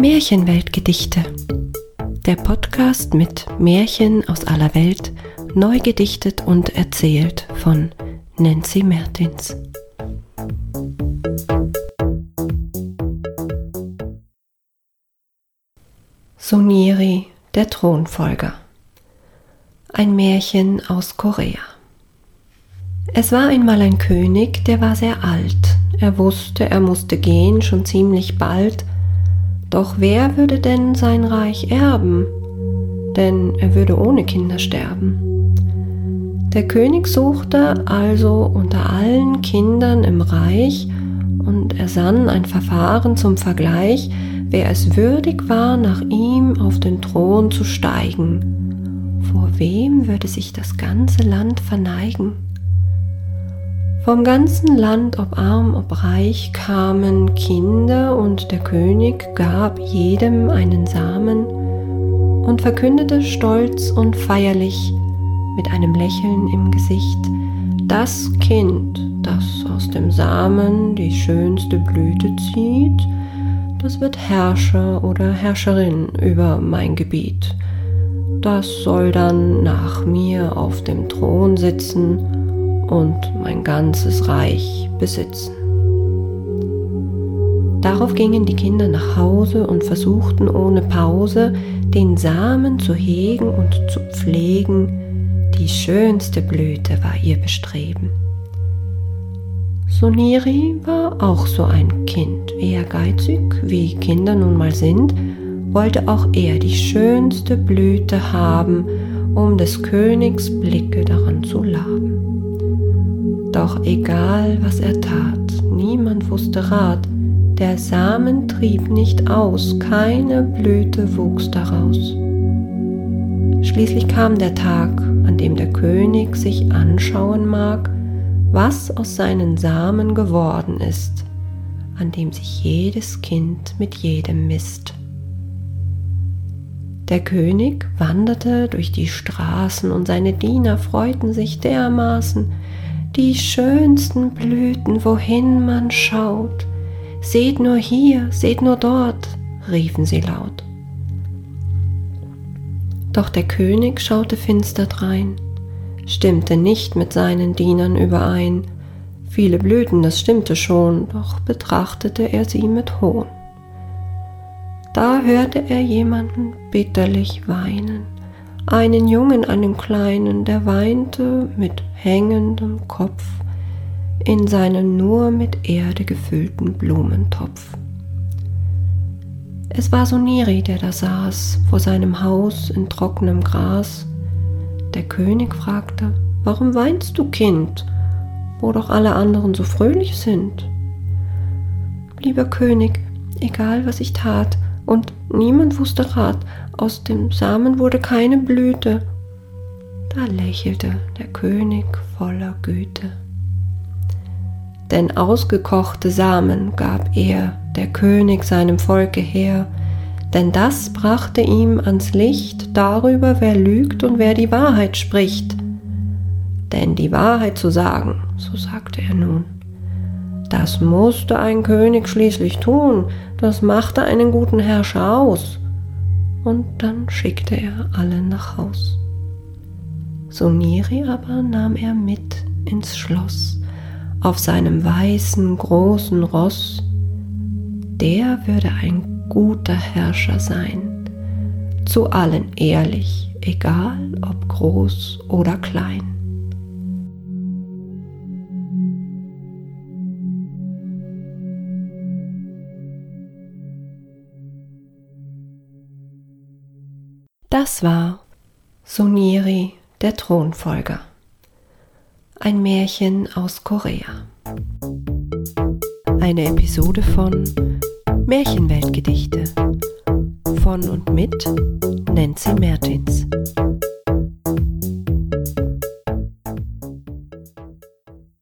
Märchenweltgedichte. Der Podcast mit Märchen aus aller Welt, neu gedichtet und erzählt von Nancy Mertins. Suniri, der Thronfolger. Ein Märchen aus Korea. Es war einmal ein König, der war sehr alt. Er wusste, er musste gehen, schon ziemlich bald. Doch wer würde denn sein Reich erben? Denn er würde ohne Kinder sterben. Der König suchte also unter allen Kindern im Reich und ersann ein Verfahren zum Vergleich, wer es würdig war, nach ihm auf den Thron zu steigen. Vor wem würde sich das ganze Land verneigen? Vom ganzen Land, ob arm, ob reich, kamen Kinder und der König gab jedem einen Samen und verkündete stolz und feierlich mit einem Lächeln im Gesicht, das Kind, das aus dem Samen die schönste Blüte zieht, das wird Herrscher oder Herrscherin über mein Gebiet. Das soll dann nach mir auf dem Thron sitzen und mein ganzes Reich besitzen. Darauf gingen die Kinder nach Hause und versuchten ohne Pause den Samen zu hegen und zu pflegen. Die schönste Blüte war ihr Bestreben. Soniri war auch so ein Kind, ehrgeizig, wie Kinder nun mal sind, wollte auch er die schönste Blüte haben, um des Königs Blicke daran zu laben. Doch egal, was er tat, niemand wusste Rat, der Samen trieb nicht aus, keine Blüte wuchs daraus. Schließlich kam der Tag, an dem der König sich anschauen mag, was aus seinen Samen geworden ist, an dem sich jedes Kind mit jedem misst. Der König wanderte durch die Straßen und seine Diener freuten sich dermaßen, die schönsten Blüten, wohin man schaut. Seht nur hier, seht nur dort, riefen sie laut. Doch der König schaute finster drein, stimmte nicht mit seinen Dienern überein. Viele Blüten, das stimmte schon, doch betrachtete er sie mit Hohn. Da hörte er jemanden bitterlich weinen einen Jungen, einen kleinen, der weinte mit hängendem Kopf in seinen nur mit Erde gefüllten Blumentopf. Es war Soniri, der da saß, vor seinem Haus in trockenem Gras. Der König fragte, Warum weinst du, Kind, wo doch alle anderen so fröhlich sind? Lieber König, egal was ich tat, und niemand wusste Rat, aus dem Samen wurde keine Blüte. Da lächelte der König voller Güte. Denn ausgekochte Samen gab er, der König, seinem Volke her, denn das brachte ihm ans Licht darüber, wer lügt und wer die Wahrheit spricht. Denn die Wahrheit zu sagen, so sagte er nun, das musste ein König schließlich tun, das machte einen guten Herrscher aus und dann schickte er alle nach Haus. Soniri aber nahm er mit ins Schloss auf seinem weißen großen Ross. Der würde ein guter Herrscher sein, zu allen ehrlich, egal ob groß oder klein. Das war Suniri, der Thronfolger. Ein Märchen aus Korea. Eine Episode von Märchenweltgedichte von und mit Nancy Mertins.